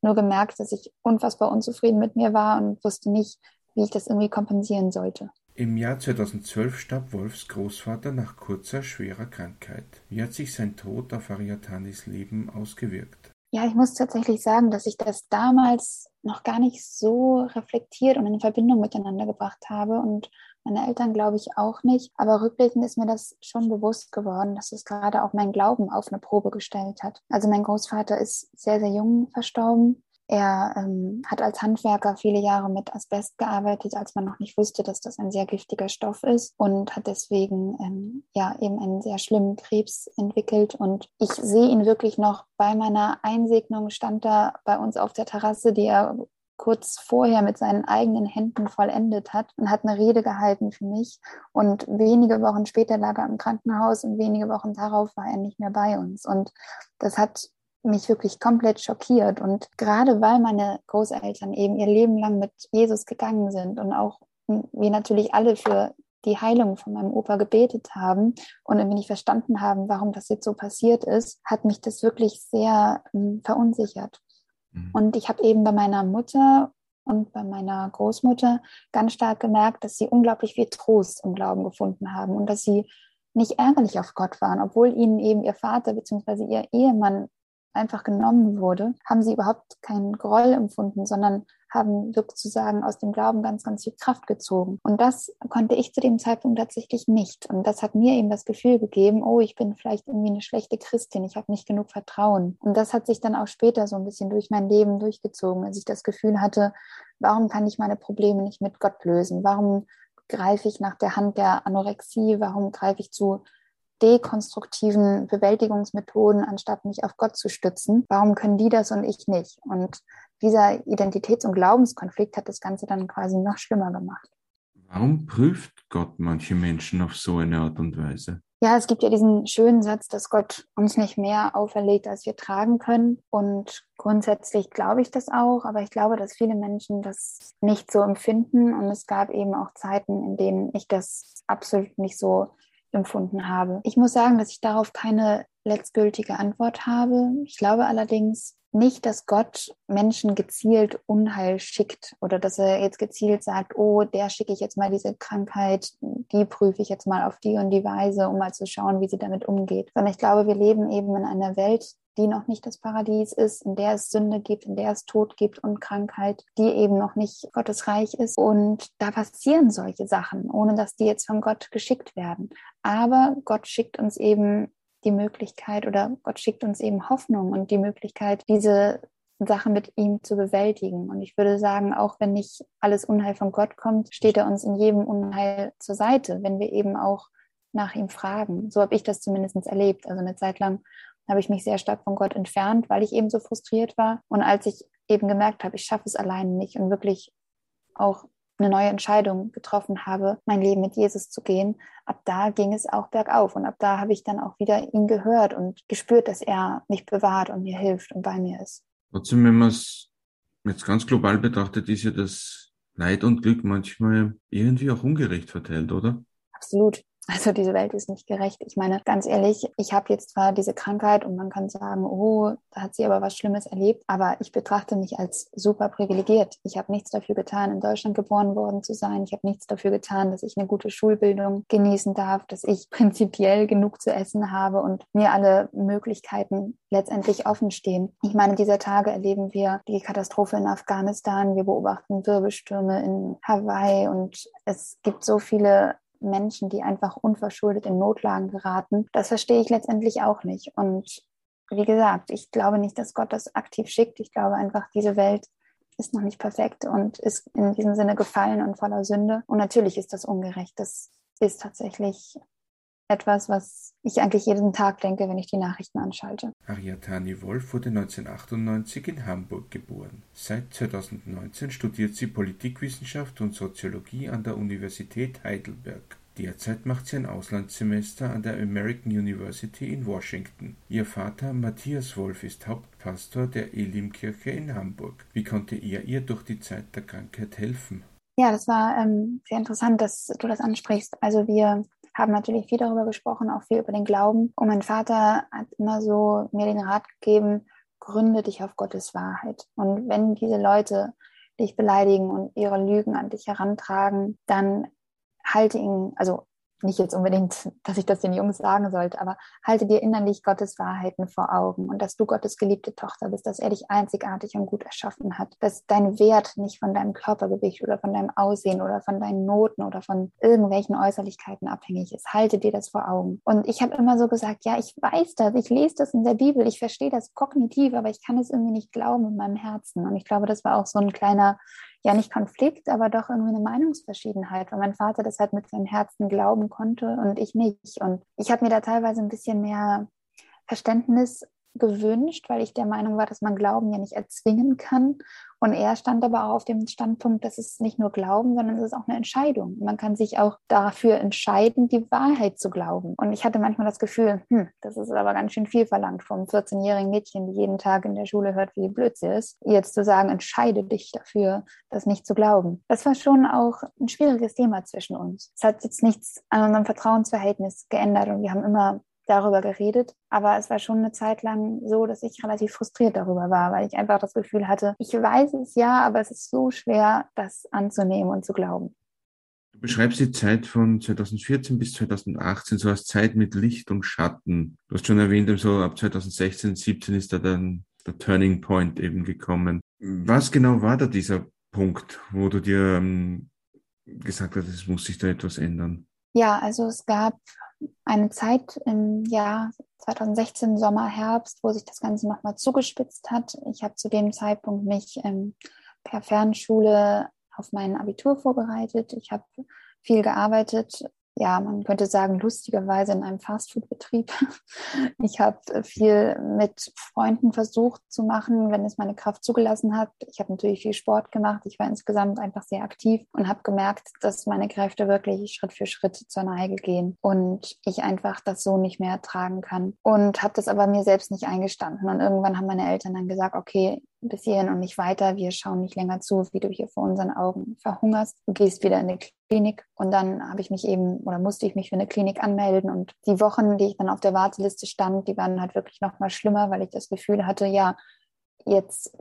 nur gemerkt, dass ich unfassbar unzufrieden mit mir war und wusste nicht, wie ich das irgendwie kompensieren sollte. Im Jahr 2012 starb Wolfs Großvater nach kurzer, schwerer Krankheit. Wie hat sich sein Tod auf Ariatanis Leben ausgewirkt? Ja, ich muss tatsächlich sagen, dass ich das damals noch gar nicht so reflektiert und in Verbindung miteinander gebracht habe und meine Eltern glaube ich auch nicht. Aber rückblickend ist mir das schon bewusst geworden, dass es gerade auch mein Glauben auf eine Probe gestellt hat. Also mein Großvater ist sehr, sehr jung verstorben er ähm, hat als Handwerker viele Jahre mit Asbest gearbeitet, als man noch nicht wusste, dass das ein sehr giftiger Stoff ist und hat deswegen ähm, ja eben einen sehr schlimmen Krebs entwickelt. Und ich sehe ihn wirklich noch bei meiner Einsegnung, stand da bei uns auf der Terrasse, die er kurz vorher mit seinen eigenen Händen vollendet hat und hat eine Rede gehalten für mich. Und wenige Wochen später lag er im Krankenhaus und wenige Wochen darauf war er nicht mehr bei uns. Und das hat mich wirklich komplett schockiert. Und gerade weil meine Großeltern eben ihr Leben lang mit Jesus gegangen sind und auch wir natürlich alle für die Heilung von meinem Opa gebetet haben und irgendwie nicht verstanden haben, warum das jetzt so passiert ist, hat mich das wirklich sehr äh, verunsichert. Mhm. Und ich habe eben bei meiner Mutter und bei meiner Großmutter ganz stark gemerkt, dass sie unglaublich viel Trost im Glauben gefunden haben und dass sie nicht ärgerlich auf Gott waren, obwohl ihnen eben ihr Vater bzw. ihr Ehemann einfach genommen wurde, haben sie überhaupt keinen Groll empfunden, sondern haben sozusagen aus dem Glauben ganz, ganz viel Kraft gezogen. Und das konnte ich zu dem Zeitpunkt tatsächlich nicht. Und das hat mir eben das Gefühl gegeben, oh, ich bin vielleicht irgendwie eine schlechte Christin, ich habe nicht genug Vertrauen. Und das hat sich dann auch später so ein bisschen durch mein Leben durchgezogen, als ich das Gefühl hatte, warum kann ich meine Probleme nicht mit Gott lösen? Warum greife ich nach der Hand der Anorexie? Warum greife ich zu dekonstruktiven Bewältigungsmethoden, anstatt mich auf Gott zu stützen. Warum können die das und ich nicht? Und dieser Identitäts- und Glaubenskonflikt hat das Ganze dann quasi noch schlimmer gemacht. Warum prüft Gott manche Menschen auf so eine Art und Weise? Ja, es gibt ja diesen schönen Satz, dass Gott uns nicht mehr auferlegt, als wir tragen können. Und grundsätzlich glaube ich das auch, aber ich glaube, dass viele Menschen das nicht so empfinden. Und es gab eben auch Zeiten, in denen ich das absolut nicht so empfunden habe. Ich muss sagen, dass ich darauf keine letztgültige Antwort habe. Ich glaube allerdings nicht, dass Gott Menschen gezielt Unheil schickt oder dass er jetzt gezielt sagt, oh, der schicke ich jetzt mal diese Krankheit, die prüfe ich jetzt mal auf die und die Weise, um mal zu schauen, wie sie damit umgeht. Sondern ich glaube, wir leben eben in einer Welt, die noch nicht das Paradies ist, in der es Sünde gibt, in der es Tod gibt und Krankheit, die eben noch nicht Gottes Reich ist. Und da passieren solche Sachen, ohne dass die jetzt von Gott geschickt werden. Aber Gott schickt uns eben die Möglichkeit oder Gott schickt uns eben Hoffnung und die Möglichkeit, diese Sachen mit ihm zu bewältigen. Und ich würde sagen, auch wenn nicht alles Unheil von Gott kommt, steht er uns in jedem Unheil zur Seite, wenn wir eben auch nach ihm fragen. So habe ich das zumindest erlebt. Also eine Zeit lang habe ich mich sehr stark von Gott entfernt, weil ich eben so frustriert war. Und als ich eben gemerkt habe, ich schaffe es alleine nicht und wirklich auch eine neue Entscheidung getroffen habe, mein Leben mit Jesus zu gehen, ab da ging es auch bergauf. Und ab da habe ich dann auch wieder ihn gehört und gespürt, dass er mich bewahrt und mir hilft und bei mir ist. Trotzdem, wenn man es jetzt ganz global betrachtet, ist ja das Leid und Glück manchmal irgendwie auch ungerecht verteilt, oder? Absolut. Also diese Welt ist nicht gerecht. Ich meine, ganz ehrlich, ich habe jetzt zwar diese Krankheit und man kann sagen, oh, da hat sie aber was Schlimmes erlebt, aber ich betrachte mich als super privilegiert. Ich habe nichts dafür getan, in Deutschland geboren worden zu sein. Ich habe nichts dafür getan, dass ich eine gute Schulbildung genießen darf, dass ich prinzipiell genug zu essen habe und mir alle Möglichkeiten letztendlich offen stehen. Ich meine, dieser Tage erleben wir die Katastrophe in Afghanistan, wir beobachten Wirbelstürme in Hawaii und es gibt so viele Menschen, die einfach unverschuldet in Notlagen geraten. Das verstehe ich letztendlich auch nicht. Und wie gesagt, ich glaube nicht, dass Gott das aktiv schickt. Ich glaube einfach, diese Welt ist noch nicht perfekt und ist in diesem Sinne gefallen und voller Sünde. Und natürlich ist das ungerecht. Das ist tatsächlich etwas, was ich eigentlich jeden Tag denke, wenn ich die Nachrichten anschalte. Ariatani Wolf wurde 1998 in Hamburg geboren. Seit 2019 studiert sie Politikwissenschaft und Soziologie an der Universität Heidelberg. Derzeit macht sie ein Auslandssemester an der American University in Washington. Ihr Vater Matthias Wolf ist Hauptpastor der Elimkirche in Hamburg. Wie konnte er ihr durch die Zeit der Krankheit helfen? Ja, das war ähm, sehr interessant, dass du das ansprichst. Also wir haben natürlich viel darüber gesprochen, auch viel über den Glauben. Und mein Vater hat immer so mir den Rat gegeben, gründe dich auf Gottes Wahrheit. Und wenn diese Leute dich beleidigen und ihre Lügen an dich herantragen, dann halte ihn, also nicht jetzt unbedingt, dass ich das den Jungs sagen sollte, aber halte dir innerlich Gottes Wahrheiten vor Augen und dass du Gottes geliebte Tochter bist, dass er dich einzigartig und gut erschaffen hat, dass dein Wert nicht von deinem Körpergewicht oder von deinem Aussehen oder von deinen Noten oder von irgendwelchen Äußerlichkeiten abhängig ist. Halte dir das vor Augen. Und ich habe immer so gesagt, ja, ich weiß das, ich lese das in der Bibel, ich verstehe das kognitiv, aber ich kann es irgendwie nicht glauben in meinem Herzen. Und ich glaube, das war auch so ein kleiner ja nicht Konflikt, aber doch irgendwie eine Meinungsverschiedenheit, weil mein Vater das halt mit seinem Herzen glauben konnte und ich nicht. Und ich habe mir da teilweise ein bisschen mehr Verständnis gewünscht, weil ich der Meinung war, dass man Glauben ja nicht erzwingen kann. Und er stand aber auch auf dem Standpunkt, dass es nicht nur Glauben, sondern es ist auch eine Entscheidung. Man kann sich auch dafür entscheiden, die Wahrheit zu glauben. Und ich hatte manchmal das Gefühl, hm, das ist aber ganz schön viel verlangt vom 14-jährigen Mädchen, die jeden Tag in der Schule hört, wie blöd sie ist, jetzt zu sagen, entscheide dich dafür, das nicht zu glauben. Das war schon auch ein schwieriges Thema zwischen uns. Es hat jetzt nichts an unserem Vertrauensverhältnis geändert und wir haben immer darüber geredet. Aber es war schon eine Zeit lang so, dass ich relativ frustriert darüber war, weil ich einfach das Gefühl hatte, ich weiß es ja, aber es ist so schwer, das anzunehmen und zu glauben. Du beschreibst die Zeit von 2014 bis 2018 so als Zeit mit Licht und Schatten. Du hast schon erwähnt, so ab 2016, 17 ist da dann der Turning Point eben gekommen. Was genau war da dieser Punkt, wo du dir ähm, gesagt hast, es muss sich da etwas ändern? Ja, also es gab eine Zeit im Jahr 2016, Sommer, Herbst, wo sich das Ganze nochmal zugespitzt hat. Ich habe zu dem Zeitpunkt mich ähm, per Fernschule auf mein Abitur vorbereitet. Ich habe viel gearbeitet, ja, man könnte sagen, lustigerweise in einem Fastfood-Betrieb. Ich habe viel mit Freunden versucht zu machen, wenn es meine Kraft zugelassen hat. Ich habe natürlich viel Sport gemacht. Ich war insgesamt einfach sehr aktiv und habe gemerkt, dass meine Kräfte wirklich Schritt für Schritt zur Neige gehen und ich einfach das so nicht mehr ertragen kann. Und habe das aber mir selbst nicht eingestanden. Und irgendwann haben meine Eltern dann gesagt, okay, bis hierhin und nicht weiter. Wir schauen nicht länger zu, wie du hier vor unseren Augen verhungerst. Du gehst wieder in die Klinik. Und dann habe ich mich eben oder musste ich mich für eine Klinik anmelden. Und die Wochen, die ich dann auf der Warteliste stand, die waren halt wirklich noch mal schlimmer, weil ich das Gefühl hatte, ja, jetzt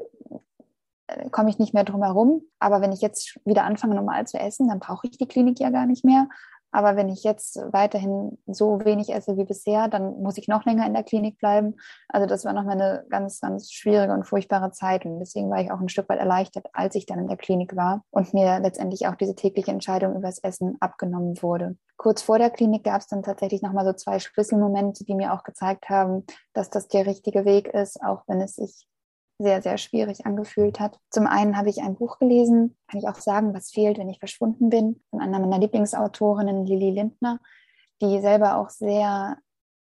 äh, komme ich nicht mehr drum herum. Aber wenn ich jetzt wieder anfange, normal zu essen, dann brauche ich die Klinik ja gar nicht mehr. Aber wenn ich jetzt weiterhin so wenig esse wie bisher, dann muss ich noch länger in der Klinik bleiben. Also das war nochmal eine ganz, ganz schwierige und furchtbare Zeit. Und deswegen war ich auch ein Stück weit erleichtert, als ich dann in der Klinik war und mir letztendlich auch diese tägliche Entscheidung über das Essen abgenommen wurde. Kurz vor der Klinik gab es dann tatsächlich nochmal so zwei Schlüsselmomente, die mir auch gezeigt haben, dass das der richtige Weg ist, auch wenn es sich sehr, sehr schwierig angefühlt hat. Zum einen habe ich ein Buch gelesen, kann ich auch sagen, was fehlt, wenn ich verschwunden bin, von einer meiner Lieblingsautorinnen, Lili Lindner, die selber auch sehr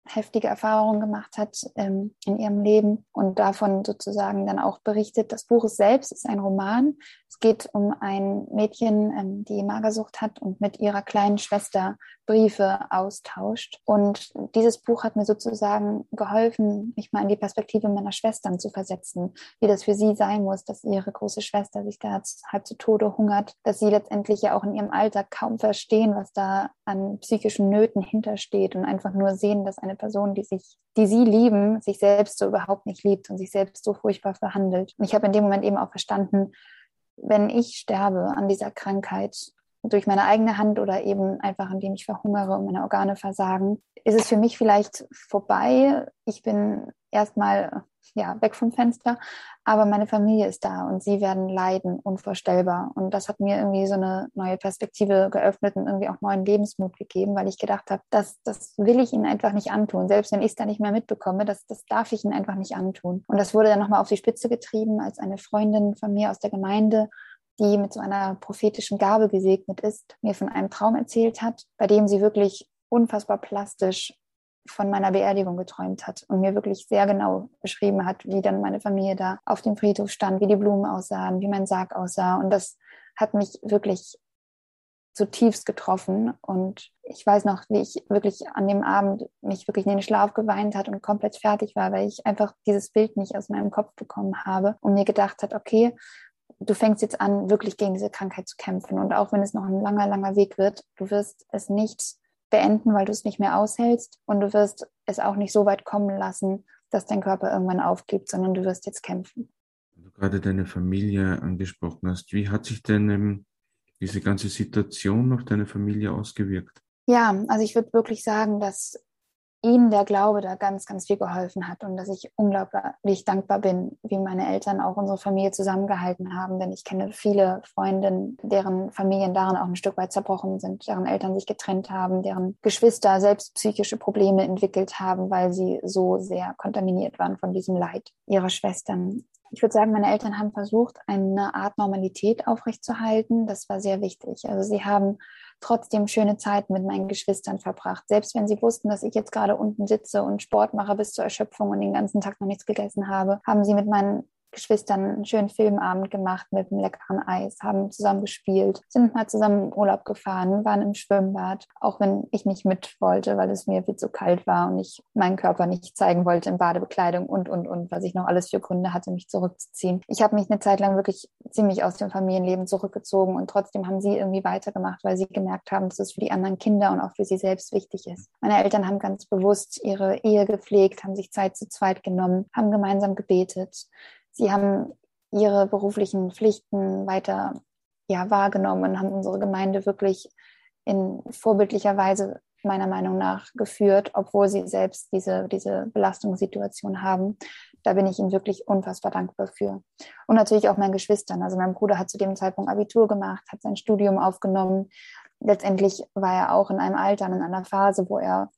heftige Erfahrungen gemacht hat ähm, in ihrem Leben und davon sozusagen dann auch berichtet. Das Buch selbst ist ein Roman. Es geht um ein Mädchen, ähm, die Magersucht hat und mit ihrer kleinen Schwester Briefe austauscht. Und dieses Buch hat mir sozusagen geholfen, mich mal in die Perspektive meiner Schwestern zu versetzen, wie das für sie sein muss, dass ihre große Schwester sich da halb zu Tode hungert, dass sie letztendlich ja auch in ihrem Alter kaum verstehen, was da an psychischen Nöten hintersteht und einfach nur sehen, dass eine Person, die sich, die sie lieben, sich selbst so überhaupt nicht liebt und sich selbst so furchtbar verhandelt. Und ich habe in dem Moment eben auch verstanden, wenn ich sterbe an dieser Krankheit, durch meine eigene Hand oder eben einfach, indem ich verhungere und meine Organe versagen, ist es für mich vielleicht vorbei. Ich bin erstmal ja, weg vom Fenster, aber meine Familie ist da und sie werden leiden, unvorstellbar. Und das hat mir irgendwie so eine neue Perspektive geöffnet und irgendwie auch neuen Lebensmut gegeben, weil ich gedacht habe, das, das will ich ihnen einfach nicht antun. Selbst wenn ich es da nicht mehr mitbekomme, das, das darf ich ihnen einfach nicht antun. Und das wurde dann nochmal auf die Spitze getrieben, als eine Freundin von mir aus der Gemeinde die mit so einer prophetischen Gabe gesegnet ist, mir von einem Traum erzählt hat, bei dem sie wirklich unfassbar plastisch von meiner Beerdigung geträumt hat und mir wirklich sehr genau beschrieben hat, wie dann meine Familie da auf dem Friedhof stand, wie die Blumen aussahen, wie mein Sarg aussah. Und das hat mich wirklich zutiefst getroffen. Und ich weiß noch, wie ich wirklich an dem Abend mich wirklich in den Schlaf geweint hat und komplett fertig war, weil ich einfach dieses Bild nicht aus meinem Kopf bekommen habe und mir gedacht hat, okay, du fängst jetzt an, wirklich gegen diese Krankheit zu kämpfen. Und auch wenn es noch ein langer, langer Weg wird, du wirst es nicht beenden, weil du es nicht mehr aushältst. Und du wirst es auch nicht so weit kommen lassen, dass dein Körper irgendwann aufgibt, sondern du wirst jetzt kämpfen. Du gerade deine Familie angesprochen hast. Wie hat sich denn ähm, diese ganze Situation auf deine Familie ausgewirkt? Ja, also ich würde wirklich sagen, dass ihnen der Glaube da ganz, ganz viel geholfen hat und dass ich unglaublich dankbar bin, wie meine Eltern auch unsere Familie zusammengehalten haben. Denn ich kenne viele Freundinnen, deren Familien daran auch ein Stück weit zerbrochen sind, deren Eltern sich getrennt haben, deren Geschwister selbst psychische Probleme entwickelt haben, weil sie so sehr kontaminiert waren von diesem Leid ihrer Schwestern. Ich würde sagen, meine Eltern haben versucht, eine Art Normalität aufrechtzuerhalten. Das war sehr wichtig. Also sie haben trotzdem schöne Zeit mit meinen Geschwistern verbracht. Selbst wenn sie wussten, dass ich jetzt gerade unten sitze und Sport mache bis zur Erschöpfung und den ganzen Tag noch nichts gegessen habe, haben sie mit meinen Geschwistern einen schönen Filmabend gemacht mit einem leckeren Eis, haben zusammen gespielt, sind mal zusammen in Urlaub gefahren, waren im Schwimmbad, auch wenn ich nicht mit wollte, weil es mir viel zu kalt war und ich meinen Körper nicht zeigen wollte in Badebekleidung und, und, und, was ich noch alles für Gründe hatte, mich zurückzuziehen. Ich habe mich eine Zeit lang wirklich ziemlich aus dem Familienleben zurückgezogen und trotzdem haben sie irgendwie weitergemacht, weil sie gemerkt haben, dass es für die anderen Kinder und auch für sie selbst wichtig ist. Meine Eltern haben ganz bewusst ihre Ehe gepflegt, haben sich Zeit zu zweit genommen, haben gemeinsam gebetet sie haben ihre beruflichen Pflichten weiter ja, wahrgenommen und haben unsere Gemeinde wirklich in vorbildlicher Weise meiner Meinung nach geführt, obwohl sie selbst diese, diese Belastungssituation haben. Da bin ich ihnen wirklich unfassbar dankbar für. Und natürlich auch meinen Geschwistern. Also mein Bruder hat zu dem Zeitpunkt Abitur gemacht, hat sein Studium aufgenommen. Letztendlich war er auch in einem Alter, in einer Phase, wo er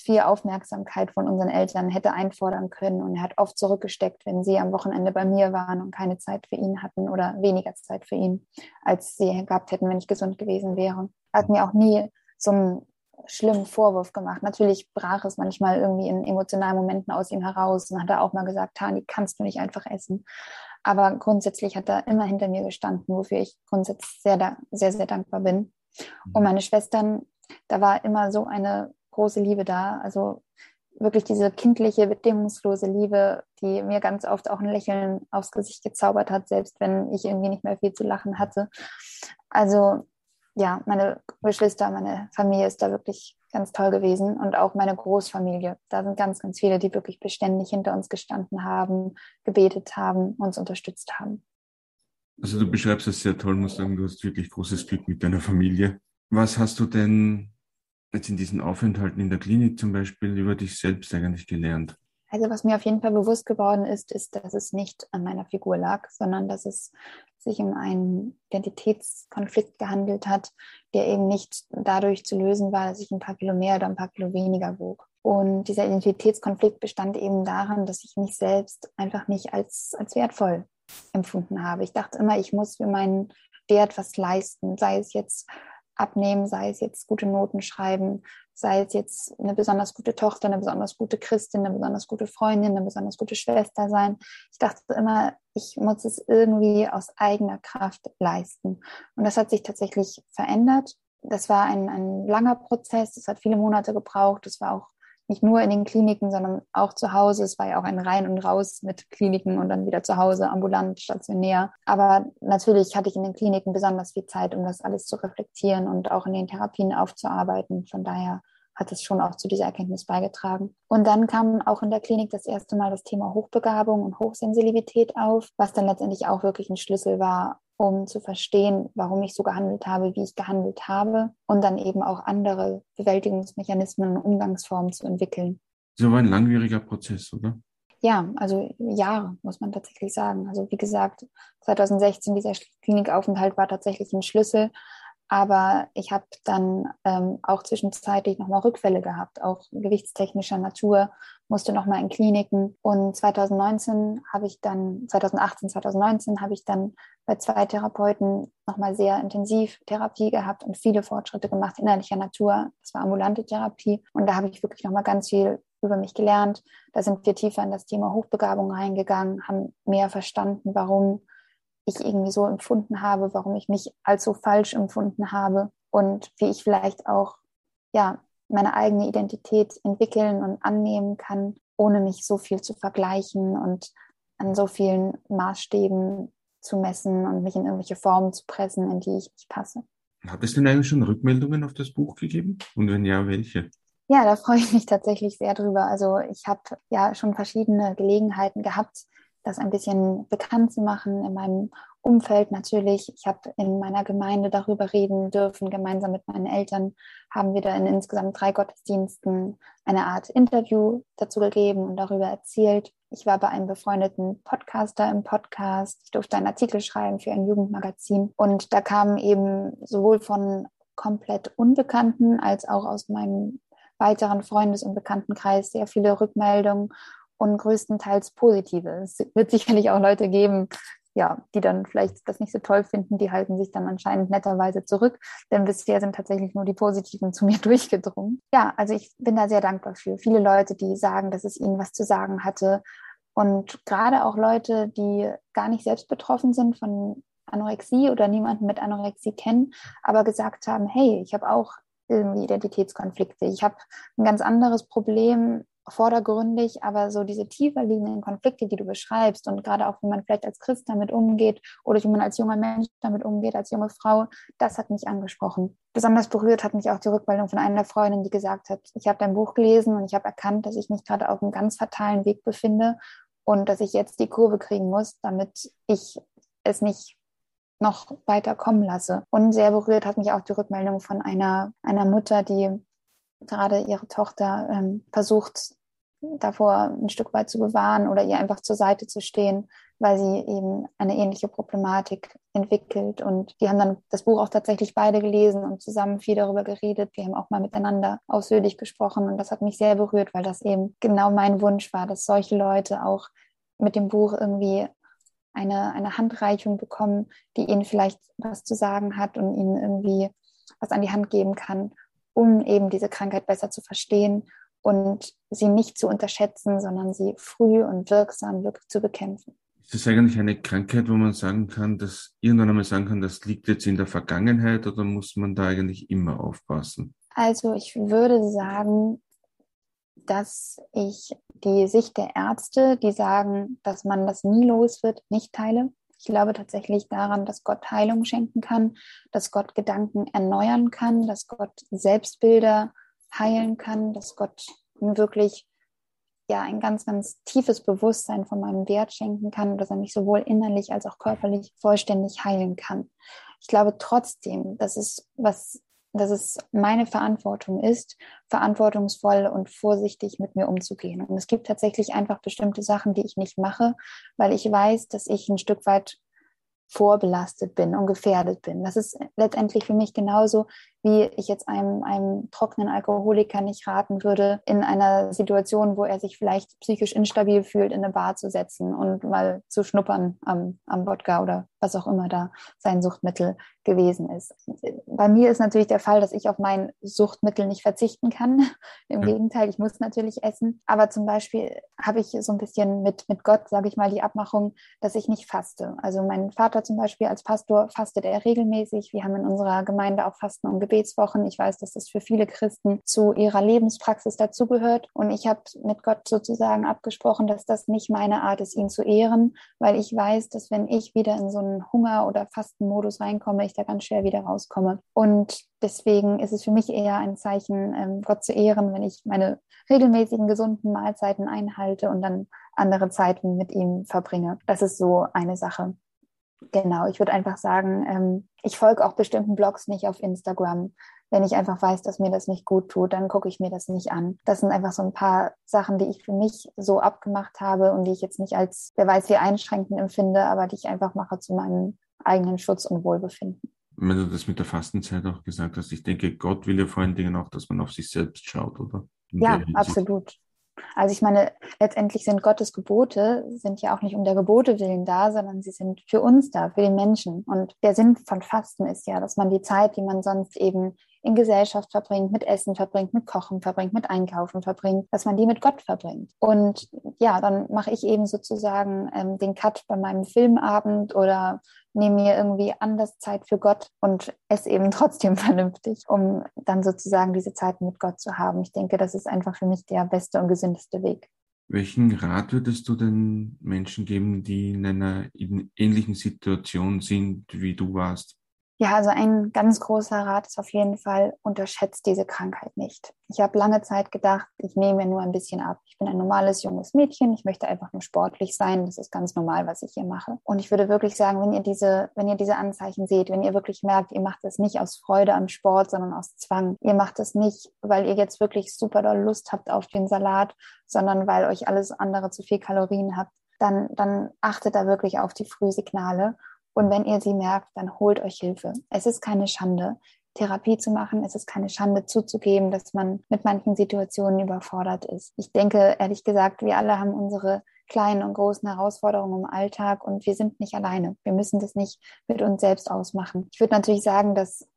viel Aufmerksamkeit von unseren Eltern hätte einfordern können. Und er hat oft zurückgesteckt, wenn sie am Wochenende bei mir waren und keine Zeit für ihn hatten oder weniger Zeit für ihn, als sie gehabt hätten, wenn ich gesund gewesen wäre. Er hat mir auch nie so einen schlimmen Vorwurf gemacht. Natürlich brach es manchmal irgendwie in emotionalen Momenten aus ihm heraus und hat er auch mal gesagt, Tani, kannst du nicht einfach essen. Aber grundsätzlich hat er immer hinter mir gestanden, wofür ich grundsätzlich sehr, sehr, sehr dankbar bin. Und meine Schwestern, da war immer so eine große Liebe da. Also wirklich diese kindliche, bedingungslose Liebe, die mir ganz oft auch ein Lächeln aufs Gesicht gezaubert hat, selbst wenn ich irgendwie nicht mehr viel zu lachen hatte. Also ja, meine Geschwister, meine Familie ist da wirklich ganz toll gewesen und auch meine Großfamilie. Da sind ganz, ganz viele, die wirklich beständig hinter uns gestanden haben, gebetet haben, uns unterstützt haben. Also du beschreibst es sehr toll, muss sagen, du hast wirklich großes Glück mit deiner Familie. Was hast du denn jetzt in diesen Aufenthalten in der Klinik zum Beispiel über dich selbst eigentlich gelernt? Also was mir auf jeden Fall bewusst geworden ist, ist, dass es nicht an meiner Figur lag, sondern dass es sich um einen Identitätskonflikt gehandelt hat, der eben nicht dadurch zu lösen war, dass ich ein paar Kilo mehr oder ein paar Kilo weniger wog. Und dieser Identitätskonflikt bestand eben darin, dass ich mich selbst einfach nicht als, als wertvoll empfunden habe. Ich dachte immer, ich muss für meinen Wert was leisten, sei es jetzt abnehmen, sei es jetzt gute Noten schreiben, sei es jetzt eine besonders gute Tochter, eine besonders gute Christin, eine besonders gute Freundin, eine besonders gute Schwester sein. Ich dachte immer, ich muss es irgendwie aus eigener Kraft leisten. Und das hat sich tatsächlich verändert. Das war ein, ein langer Prozess, das hat viele Monate gebraucht. Das war auch nicht nur in den Kliniken, sondern auch zu Hause. Es war ja auch ein Rein und Raus mit Kliniken und dann wieder zu Hause, ambulant, stationär. Aber natürlich hatte ich in den Kliniken besonders viel Zeit, um das alles zu reflektieren und auch in den Therapien aufzuarbeiten. Von daher hat es schon auch zu dieser Erkenntnis beigetragen. Und dann kam auch in der Klinik das erste Mal das Thema Hochbegabung und Hochsensibilität auf, was dann letztendlich auch wirklich ein Schlüssel war, um zu verstehen, warum ich so gehandelt habe, wie ich gehandelt habe und dann eben auch andere Bewältigungsmechanismen und Umgangsformen zu entwickeln. So war ein langwieriger Prozess, oder? Ja, also Jahre, muss man tatsächlich sagen. Also wie gesagt, 2016 dieser Klinikaufenthalt war tatsächlich ein Schlüssel, Aber ich habe dann ähm, auch zwischenzeitlich nochmal Rückfälle gehabt, auch gewichtstechnischer Natur, musste nochmal in Kliniken. Und 2019 habe ich dann, 2018, 2019 habe ich dann bei zwei Therapeuten nochmal sehr intensiv Therapie gehabt und viele Fortschritte gemacht innerlicher Natur. Das war ambulante Therapie. Und da habe ich wirklich nochmal ganz viel über mich gelernt. Da sind wir tiefer in das Thema Hochbegabung reingegangen, haben mehr verstanden, warum ich irgendwie so empfunden habe, warum ich mich als so falsch empfunden habe und wie ich vielleicht auch ja meine eigene Identität entwickeln und annehmen kann, ohne mich so viel zu vergleichen und an so vielen Maßstäben zu messen und mich in irgendwelche Formen zu pressen, in die ich nicht passe. Hat es denn eigentlich schon Rückmeldungen auf das Buch gegeben? Und wenn ja, welche? Ja, da freue ich mich tatsächlich sehr drüber. Also ich habe ja schon verschiedene Gelegenheiten gehabt, das ein bisschen bekannt zu machen in meinem Umfeld natürlich. Ich habe in meiner Gemeinde darüber reden dürfen. Gemeinsam mit meinen Eltern haben wir da in insgesamt drei Gottesdiensten eine Art Interview dazu gegeben und darüber erzählt. Ich war bei einem befreundeten Podcaster im Podcast. Ich durfte einen Artikel schreiben für ein Jugendmagazin. Und da kamen eben sowohl von komplett Unbekannten als auch aus meinem weiteren Freundes- und Bekanntenkreis sehr viele Rückmeldungen und größtenteils positive. Es wird sicherlich auch Leute geben, ja, die dann vielleicht das nicht so toll finden, die halten sich dann anscheinend netterweise zurück, denn bisher sind tatsächlich nur die Positiven zu mir durchgedrungen. Ja, also ich bin da sehr dankbar für viele Leute, die sagen, dass es ihnen was zu sagen hatte und gerade auch Leute, die gar nicht selbst betroffen sind von Anorexie oder niemanden mit Anorexie kennen, aber gesagt haben, hey, ich habe auch irgendwie Identitätskonflikte. Ich habe ein ganz anderes Problem vordergründig, aber so diese tiefer liegenden Konflikte, die du beschreibst und gerade auch, wie man vielleicht als Christ damit umgeht oder wie man als junger Mensch damit umgeht, als junge Frau, das hat mich angesprochen. Besonders berührt hat mich auch die Rückmeldung von einer Freundin, die gesagt hat, ich habe dein Buch gelesen und ich habe erkannt, dass ich mich gerade auf einem ganz fatalen Weg befinde und dass ich jetzt die Kurve kriegen muss, damit ich es nicht noch weiter kommen lasse. Und sehr berührt hat mich auch die Rückmeldung von einer, einer Mutter, die gerade ihre Tochter ähm, versucht, davor ein Stück weit zu bewahren oder ihr einfach zur Seite zu stehen, weil sie eben eine ähnliche Problematik entwickelt. Und die haben dann das Buch auch tatsächlich beide gelesen und zusammen viel darüber geredet. Wir haben auch mal miteinander ausführlich gesprochen und das hat mich sehr berührt, weil das eben genau mein Wunsch war, dass solche Leute auch mit dem Buch irgendwie eine, eine Handreichung bekommen, die ihnen vielleicht was zu sagen hat und ihnen irgendwie was an die Hand geben kann, um eben diese Krankheit besser zu verstehen und sie nicht zu unterschätzen, sondern sie früh und wirksam wirklich zu bekämpfen. Ist das eigentlich eine Krankheit, wo man sagen kann, dass irgendwann einmal sagen kann, das liegt jetzt in der Vergangenheit oder muss man da eigentlich immer aufpassen? Also ich würde sagen, dass ich die Sicht der Ärzte, die sagen, dass man das nie los wird, nicht teile. Ich glaube tatsächlich daran, dass Gott Heilung schenken kann, dass Gott Gedanken erneuern kann, dass Gott Selbstbilder heilen kann, dass Gott mir wirklich ja ein ganz, ganz tiefes Bewusstsein von meinem Wert schenken kann, dass er mich sowohl innerlich als auch körperlich vollständig heilen kann. Ich glaube trotzdem, dass es was, dass es meine Verantwortung ist, verantwortungsvoll und vorsichtig mit mir umzugehen. Und es gibt tatsächlich einfach bestimmte Sachen, die ich nicht mache, weil ich weiß, dass ich ein Stück weit vorbelastet bin und gefährdet bin. Das ist letztendlich für mich genauso, wie ich jetzt einem, einem trockenen Alkoholiker nicht raten würde, in einer Situation, wo er sich vielleicht psychisch instabil fühlt, in eine Bar zu setzen und mal zu schnuppern am, am Wodka oder was auch immer da sein Suchtmittel gewesen ist. Bei mir ist natürlich der Fall, dass ich auf mein Suchtmittel nicht verzichten kann. Im ja. Gegenteil, ich muss natürlich essen. Aber zum Beispiel habe ich so ein bisschen mit, mit Gott, sage ich mal, die Abmachung, dass ich nicht faste. Also mein Vater zum Beispiel als Pastor fastet er regelmäßig. Wir haben in unserer Gemeinde auch Fasten und Gebetswochen. Ich weiß, dass das für viele Christen zu ihrer Lebenspraxis dazugehört. Und ich habe mit Gott sozusagen abgesprochen, dass das nicht meine Art ist, ihn zu ehren, weil ich weiß, dass wenn ich wieder in so einen Hunger- oder Fastenmodus reinkomme, ich da ganz schwer wieder rauskomme. Und deswegen ist es für mich eher ein Zeichen, ähm, Gott zu ehren, wenn ich meine regelmäßigen gesunden Mahlzeiten einhalte und dann andere Zeiten mit ihm verbringe. Das ist so eine Sache. Genau, ich würde einfach sagen, ähm, ich folge auch bestimmten Blogs nicht auf Instagram. Wenn ich einfach weiß, dass mir das nicht gut tut, dann gucke ich mir das nicht an. Das sind einfach so ein paar Sachen, die ich für mich so abgemacht habe und die ich jetzt nicht als, wer weiß, wie einschränkend empfinde, aber die ich einfach mache zu meinem eigenen Schutz und Wohlbefinden. wenn du das mit der Fastenzeit auch gesagt hast, ich denke, Gott will ja vor allen Dingen auch, dass man auf sich selbst schaut, oder? In ja, absolut. Also ich meine, letztendlich sind Gottes Gebote, sind ja auch nicht um der Gebote willen da, sondern sie sind für uns da, für den Menschen. Und der Sinn von Fasten ist ja, dass man die Zeit, die man sonst eben in Gesellschaft verbringt, mit Essen verbringt, mit Kochen verbringt, mit Einkaufen verbringt, dass man die mit Gott verbringt. Und ja, dann mache ich eben sozusagen ähm, den Cut bei meinem Filmabend oder nehme mir irgendwie anders Zeit für Gott und esse eben trotzdem vernünftig, um dann sozusagen diese Zeit mit Gott zu haben. Ich denke, das ist einfach für mich der beste und gesündeste Weg. Welchen Rat würdest du den Menschen geben, die in einer ähnlichen Situation sind, wie du warst? Ja, also ein ganz großer Rat ist auf jeden Fall, unterschätzt diese Krankheit nicht. Ich habe lange Zeit gedacht, ich nehme mir nur ein bisschen ab. Ich bin ein normales junges Mädchen, ich möchte einfach nur sportlich sein. Das ist ganz normal, was ich hier mache. Und ich würde wirklich sagen, wenn ihr diese, wenn ihr diese Anzeichen seht, wenn ihr wirklich merkt, ihr macht es nicht aus Freude am Sport, sondern aus Zwang. Ihr macht es nicht, weil ihr jetzt wirklich super doll Lust habt auf den Salat, sondern weil euch alles andere zu viel Kalorien habt, dann, dann achtet da wirklich auf die Frühsignale und wenn ihr sie merkt, dann holt euch Hilfe. Es ist keine Schande, Therapie zu machen. Es ist keine Schande zuzugeben, dass man mit manchen Situationen überfordert ist. Ich denke, ehrlich gesagt, wir alle haben unsere kleinen und großen Herausforderungen im Alltag und wir sind nicht alleine. Wir müssen das nicht mit uns selbst ausmachen. Ich würde natürlich sagen, dass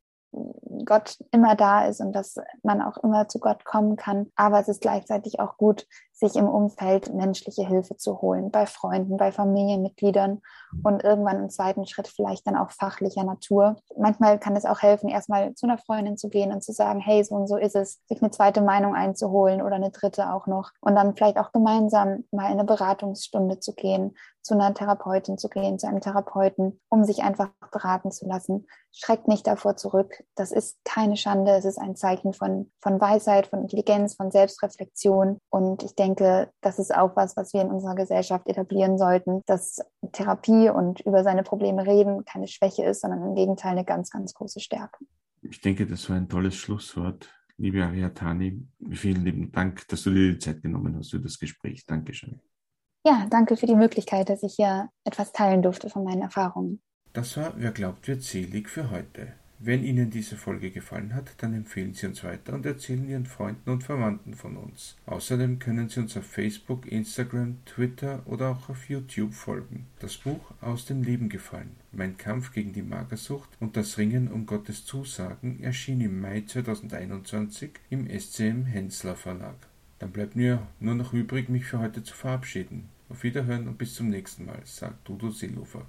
Gott immer da ist und dass man auch immer zu Gott kommen kann. Aber es ist gleichzeitig auch gut, sich im Umfeld menschliche Hilfe zu holen, bei Freunden, bei Familienmitgliedern und irgendwann im zweiten Schritt vielleicht dann auch fachlicher Natur. Manchmal kann es auch helfen, erstmal zu einer Freundin zu gehen und zu sagen, hey, so und so ist es, sich eine zweite Meinung einzuholen oder eine dritte auch noch und dann vielleicht auch gemeinsam mal in eine Beratungsstunde zu gehen, zu einer Therapeutin zu gehen, zu einem Therapeuten, um sich einfach beraten zu lassen. Schreckt nicht davor zurück. Das ist keine Schande. Es ist ein Zeichen von, von Weisheit, von Intelligenz, von Selbstreflexion. Und ich denke, das ist auch was, was wir in unserer Gesellschaft etablieren sollten, dass Therapie und über seine Probleme reden keine Schwäche ist, sondern im Gegenteil eine ganz, ganz große Stärke. Ich denke, das war ein tolles Schlusswort. Liebe Ariatani, vielen lieben Dank, dass du dir die Zeit genommen hast für das Gespräch. Dankeschön. Ja, danke für die Möglichkeit, dass ich hier etwas teilen durfte von meinen Erfahrungen. Das war Wer glaubt, wird selig für heute. Wenn Ihnen diese Folge gefallen hat, dann empfehlen Sie uns weiter und erzählen Ihren Freunden und Verwandten von uns. Außerdem können Sie uns auf Facebook, Instagram, Twitter oder auch auf YouTube folgen. Das Buch Aus dem Leben gefallen, Mein Kampf gegen die Magersucht und das Ringen um Gottes Zusagen erschien im Mai 2021 im SCM Hensler Verlag. Dann bleibt mir nur noch übrig, mich für heute zu verabschieden. Auf Wiederhören und bis zum nächsten Mal, sagt Udo Seelofer.